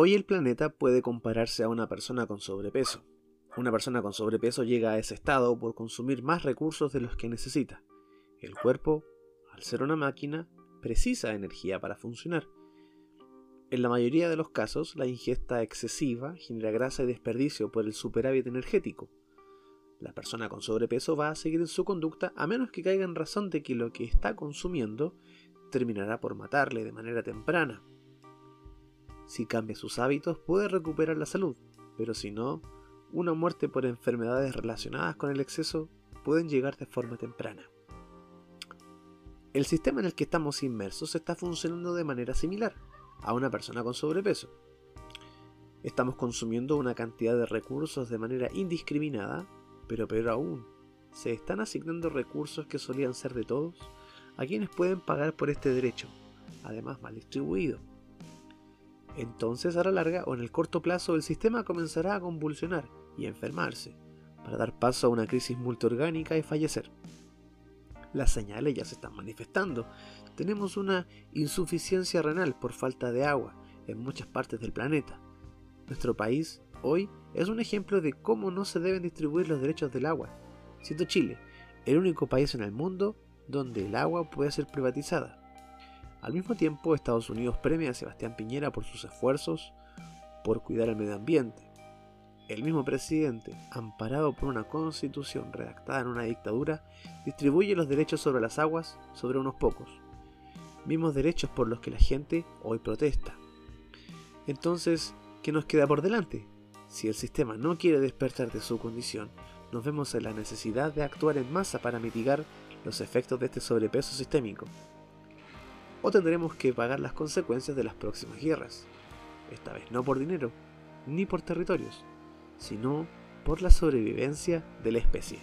Hoy el planeta puede compararse a una persona con sobrepeso. Una persona con sobrepeso llega a ese estado por consumir más recursos de los que necesita. El cuerpo, al ser una máquina, precisa energía para funcionar. En la mayoría de los casos, la ingesta excesiva genera grasa y desperdicio por el superávit energético. La persona con sobrepeso va a seguir en su conducta a menos que caiga en razón de que lo que está consumiendo terminará por matarle de manera temprana. Si cambia sus hábitos puede recuperar la salud, pero si no, una muerte por enfermedades relacionadas con el exceso pueden llegar de forma temprana. El sistema en el que estamos inmersos está funcionando de manera similar a una persona con sobrepeso. Estamos consumiendo una cantidad de recursos de manera indiscriminada, pero peor aún, se están asignando recursos que solían ser de todos a quienes pueden pagar por este derecho, además mal distribuido. Entonces a la larga o en el corto plazo el sistema comenzará a convulsionar y enfermarse, para dar paso a una crisis multiorgánica y fallecer. Las señales ya se están manifestando. Tenemos una insuficiencia renal por falta de agua en muchas partes del planeta. Nuestro país hoy es un ejemplo de cómo no se deben distribuir los derechos del agua, siendo Chile el único país en el mundo donde el agua puede ser privatizada. Al mismo tiempo, Estados Unidos premia a Sebastián Piñera por sus esfuerzos por cuidar el medio ambiente. El mismo presidente, amparado por una constitución redactada en una dictadura, distribuye los derechos sobre las aguas sobre unos pocos, mismos derechos por los que la gente hoy protesta. Entonces, ¿qué nos queda por delante? Si el sistema no quiere despertar de su condición, nos vemos en la necesidad de actuar en masa para mitigar los efectos de este sobrepeso sistémico o tendremos que pagar las consecuencias de las próximas guerras. Esta vez no por dinero, ni por territorios, sino por la sobrevivencia de la especie.